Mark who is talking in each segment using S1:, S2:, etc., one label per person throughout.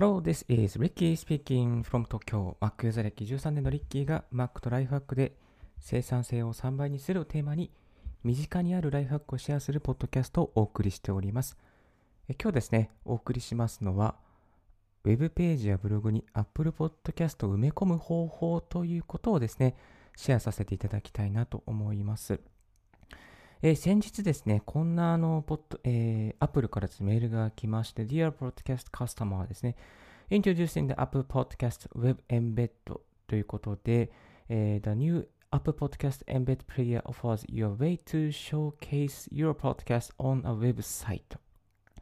S1: Hello, this is Ricky speaking from Tokyo. Mac ユーザー歴13年のリッキーが Mac とライフハックで生産性を3倍にするをテーマに身近にあるライフハックをシェアするポッドキャストをお送りしております。え今日ですね、お送りしますのは Web ページやブログに Apple Podcast を埋め込む方法ということをですね、シェアさせていただきたいなと思います。えー、先日ですね、こんなあのポッド、えー、Apple からメールが来まして、Dear Podcast Customer ですね、Introducing the Apple Podcast Web Embed ということで、えー、The new Apple Podcast Embed Player offers you a way to showcase your podcast on a website.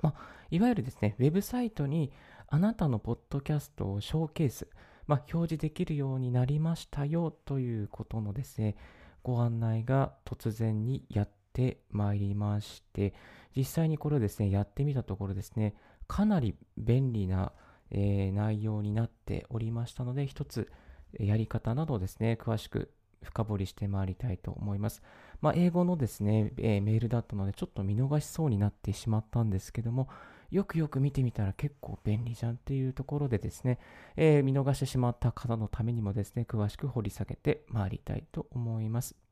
S1: まあ、いわゆるですね、ウェブサイトにあなたのポッドキャストをショーケース、まあ、表示できるようになりましたよということのですね、ご案内が突然にやってまいりまして、実際にこれをですね、やってみたところですね、かなり便利な、えー、内容になっておりましたので、一つやり方などをですね、詳しく深掘りしてまいりたいと思います。まあ、英語のですね、えー、メールだったので、ちょっと見逃しそうになってしまったんですけども、よくよく見てみたら結構便利じゃんっていうところでですね、えー、見逃してしまった方のためにもですね、詳しく掘り下げてまいりたいと思います。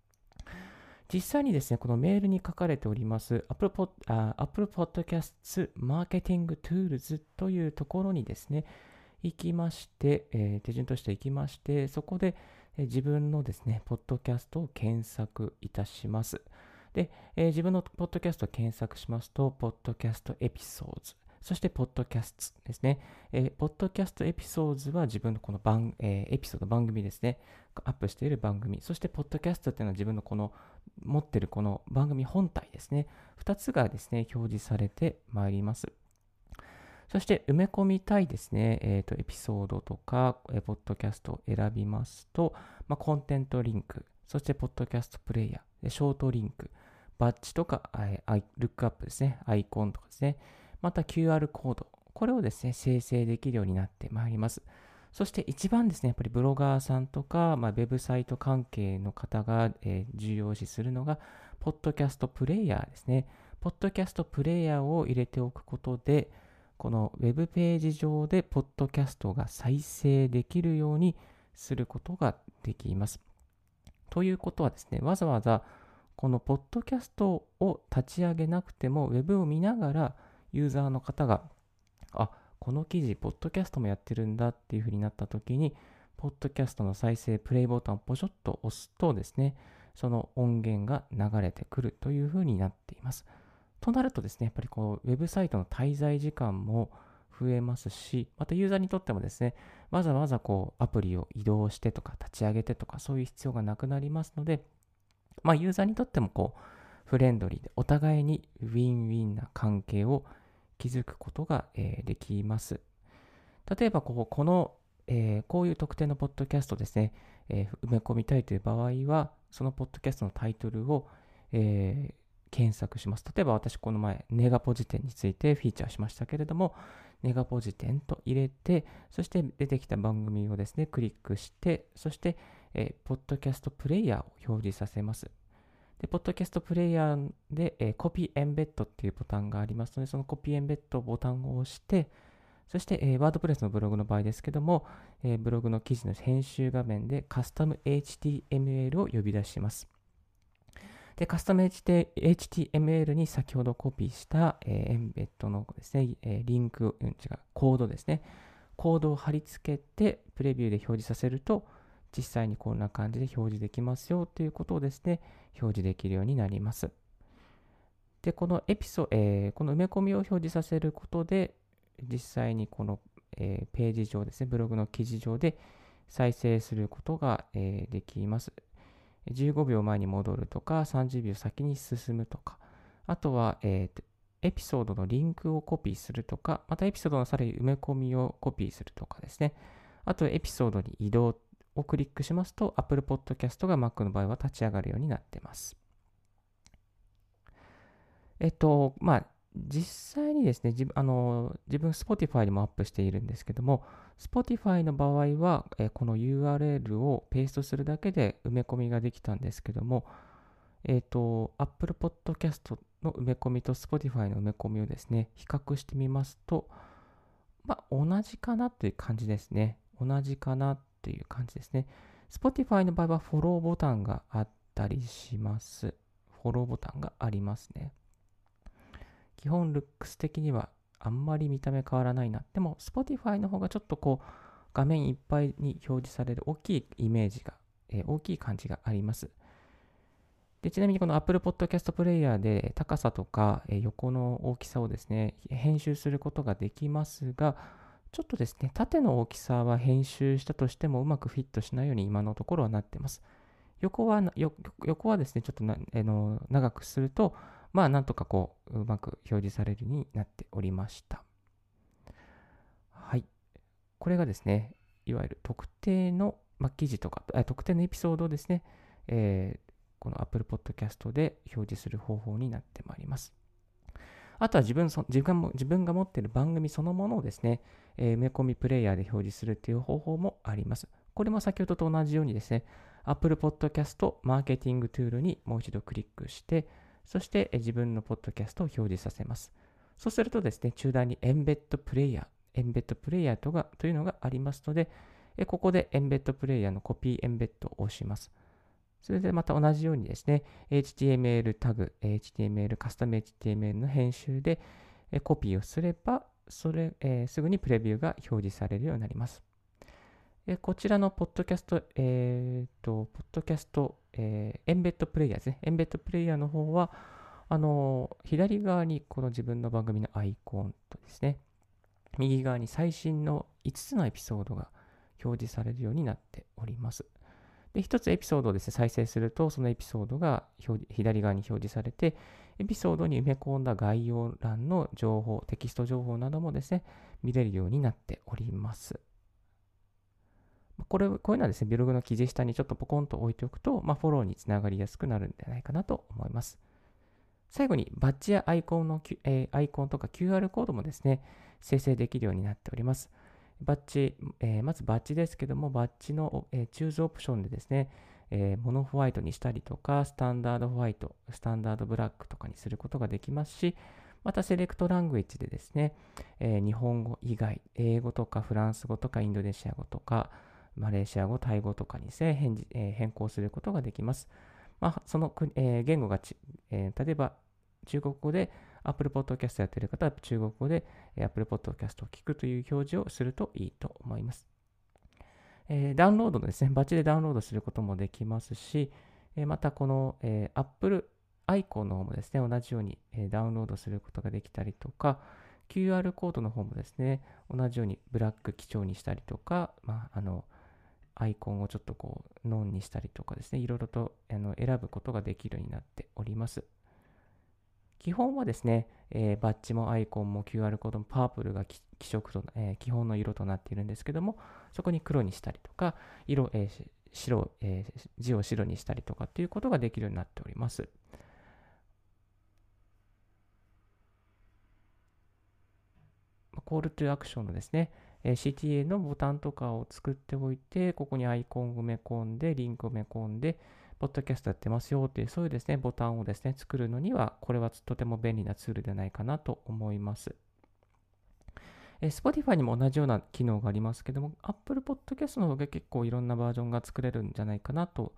S1: 実際にですね、このメールに書かれております Apple, Pod Apple Podcasts Marketing Tools というところにですね、行きまして、えー、手順として行きまして、そこで、えー、自分のですね、ポッドキャストを検索いたします。で、えー、自分のポッドキャストを検索しますと、ポッドキャストエピソーズそして、ポッドキャストですね。えー、ポッドキャストエピソードは自分のこの番、えー、エピソード、番組ですね。アップしている番組。そして、ポッドキャストっていうのは自分のこの持ってるこの番組本体ですね。2つがですね、表示されてまいります。そして、埋め込みたいですね、えーと、エピソードとか、えー、ポッドキャストを選びますと、まあ、コンテントリンク、そして、ポッドキャストプレイヤー、ショートリンク、バッジとか、えー、ルックアップですね、アイコンとかですね、また QR コード、これをですね、生成できるようになってまいります。そして一番ですね、やっぱりブロガーさんとか、まあ、ウェブサイト関係の方が、えー、重要視するのが、ポッドキャストプレイヤーですね。ポッドキャストプレイヤーを入れておくことで、このウェブページ上でポッドキャストが再生できるようにすることができます。ということはですね、わざわざこのポッドキャストを立ち上げなくても、ウェブを見ながらユーザーの方が、あ、この記事、ポッドキャストもやってるんだっていうふうになった時に、ポッドキャストの再生、プレイボタンをポチョッと押すとですね、その音源が流れてくるというふうになっています。となるとですね、やっぱりこう、ウェブサイトの滞在時間も増えますし、またユーザーにとってもですね、わざわざこう、アプリを移動してとか、立ち上げてとか、そういう必要がなくなりますので、まあ、ユーザーにとってもこう、フレンドリーでお互いにウィンウィンな関係を築くことが、えー、できます。例えばここ、この、えー、こういう特定のポッドキャストですね、えー、埋め込みたいという場合は、そのポッドキャストのタイトルを、え、検索します。例えば私この前、ネガポジテンについてフィーチャーしましたけれども、ネガポジテンと入れて、そして出てきた番組をですね、クリックして、そして、えー、ポッドキャストプレイヤーを表示させます。で、ポッドキャストプレイヤーで、えー、コピーエンベッドっていうボタンがありますので、そのコピーエンベッドボタンを押して、そして、えー、ワードプレスのブログの場合ですけども、えー、ブログの記事の編集画面でカスタム HTML を呼び出します。で、カスタム HTML に先ほどコピーした、えー、エンベッドのですね、え、リンク、うん、違う、コードですね。コードを貼り付けて、プレビューで表示させると、実際にこんな感じで表示できますよということをですね、表示できるようになります。で、このエピソ、えー、この埋め込みを表示させることで、実際にこの、え、ページ上ですね、ブログの記事上で再生することが、え、できます。15秒前に戻るとか、30秒先に進むとか、あとは、えー、エピソードのリンクをコピーするとか、またエピソードのさらに埋め込みをコピーするとかですね。あと、エピソードに移動をクリックしますと Apple Podcast が Mac の場合は立ち上がるようになっています。えっと、まあ、実際にですね、自分、あの、自分 Spotify にもアップしているんですけども、Spotify の場合は、えこの URL をペーストするだけで埋め込みができたんですけども、えっ、と、Apple Podcast の埋め込みと Spotify の埋め込みをですね、比較してみますと、まあ、同じかなという感じですね。同じかなという感じですね。Spotify の場合はフォローボタンがあったりします。フォローボタンがありますね。基本、ルックス的にはあんまり見た目変わらないな。でも、Spotify の方がちょっとこう、画面いっぱいに表示される大きいイメージが、えー、大きい感じがあります。でちなみにこの Apple Podcast Player で高さとか、横の大きさをですね、編集することができますが、ちょっとですね、縦の大きさは編集したとしてもうまくフィットしないように今のところはなってます。横は、横はですね、ちょっとな、あの長くすると、まあなんとかこう、うまく表示されるようになっておりました。はい。これがですね、いわゆる特定の、まあ、記事とか、特定のエピソードをですね、えー、この Apple Podcast で表示する方法になってまいります。あとは自分そ自分自分が持っている番組そのものをですね、え、埋め込みプレイヤーで表示するっていう方法もあります。これも先ほどと同じようにですね、Apple Podcast マーケティングトゥールにもう一度クリックして、そして自分のポッドキャストを表示させます。そうするとですね、中段に Embed プレイヤー、Embed プレイヤーとがというのがありますので、ここで Embed プレイヤーのコピー Embed を押します。それでまた同じようにですね、HTML タグ、HTML、カスタム HTML の編集でコピーをすれば、それ、えー、すぐにプレビューが表示されるようになります。えこちらのポッドキャスト、えー、と、ポッドキャスト、えー、エンベッドプレイヤーですね。エンベッドプレイヤーの方は、あの左側にこの自分の番組のアイコンとですね、右側に最新の5つのエピソードが表示されるようになっております。で、一つエピソードをですね、再生すると、そのエピソードが左側に表示されて、エピソードに埋め込んだ概要欄の情報、テキスト情報などもですね、見れるようになっております。これ、こういうのはですね、ブログの記事下にちょっとポコンと置いておくと、まあ、フォローにつながりやすくなるんじゃないかなと思います。最後に、バッジやアイコンの、えー、アイコンとか QR コードもですね、生成できるようになっております。バッジ、えー、まずバッジですけども、バッジの、えー、チューズオプションでですね、えー、モノホワイトにしたりとか、スタンダードホワイト、スタンダードブラックとかにすることができますし、またセレクトラングエッジでですね、え、日本語以外、英語とかフランス語とかインドネシア語とか、マレーシア語、タイ語とかにですね、変,、え、変更することができます。まあ、その、え、言語がち、え、例えば中国語で Apple Podcast やってる方は中国語で Apple Podcast を聞くという表示をするといいと思います。えー、ダウンロードのですね、バッチでダウンロードすることもできますし、えー、またこの、えー、Apple アイコンの方もですね、同じように、えダウンロードすることができたりとか、QR コードの方もですね、同じようにブラック基調にしたりとか、まあ、あの、アイコンをちょっとこう、ノンにしたりとかですね、いろいろとあの選ぶことができるようになっております。基本はですね、えー、バッジもアイコンも QR コードもパープルが基色と、えー、基本の色となっているんですけども、そこに黒にしたりとか、色、えー、白、えー、字を白にしたりとかっていうことができるようになっております。コールトゥアクションのですね、CTA のボタンとかを作っておいて、ここにアイコンを埋め込んで、リンクを埋め込んで、ポッドキャストやってますよっていう、そういうですね、ボタンをですね、作るのには、これはとても便利なツールではないかなと思います。え Spotify にも同じような機能がありますけども、Apple Podcast の方が結構いろんなバージョンが作れるんじゃないかなと。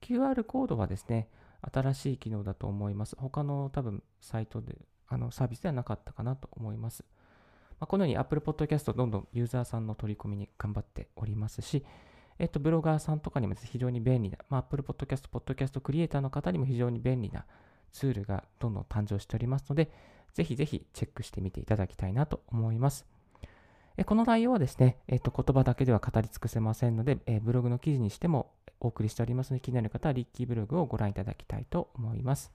S1: QR コードはですね、新しい機能だと思います。他の多分サイトで、あのサービスではなかったかなと思います。まあ、このように Apple Podcast どんどんユーザーさんの取り込みに頑張っておりますし、えっと、ブロガーさんとかにも非常に便利な、まあ、Apple Podcast、Podcast クリエイターの方にも非常に便利なツールがどんどん誕生しておりますので、ぜひぜひチェックしてみていただきたいなと思います。えこの内容はですね、えっと、言葉だけでは語り尽くせませんので、えブログの記事にしてもお送りしておりますので、気になる方はリッキーブログをご覧いただきたいと思います。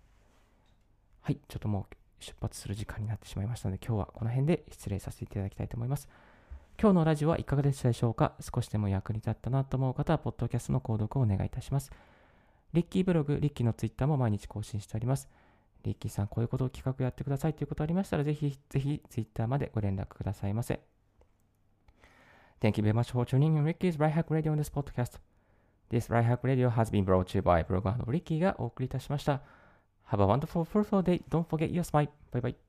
S1: はい、ちょっともう出発する時間になってしまいましたので、今日はこの辺で失礼させていただきたいと思います。今日のラジオはいかがでしたでしょうか？少しでも役に立ったなと思う方は、ポッドキャストの購読をお願いいたします。リッキーブログ、リッキーのツイッターも毎日更新しております。リッキーさん、こういうことを企画やってくださいということありましたら、ぜひ、ぜひ、ツイッターまでご連絡くださいませ。Thank you very much for tuning in Ricky's Right Hack Radio on this podcast. This Right Hack Radio has been brought to you by ブロガーのリッキーがお送りいたしました。Have a wonderful, fruitful day. Don't forget your smile. Bye bye.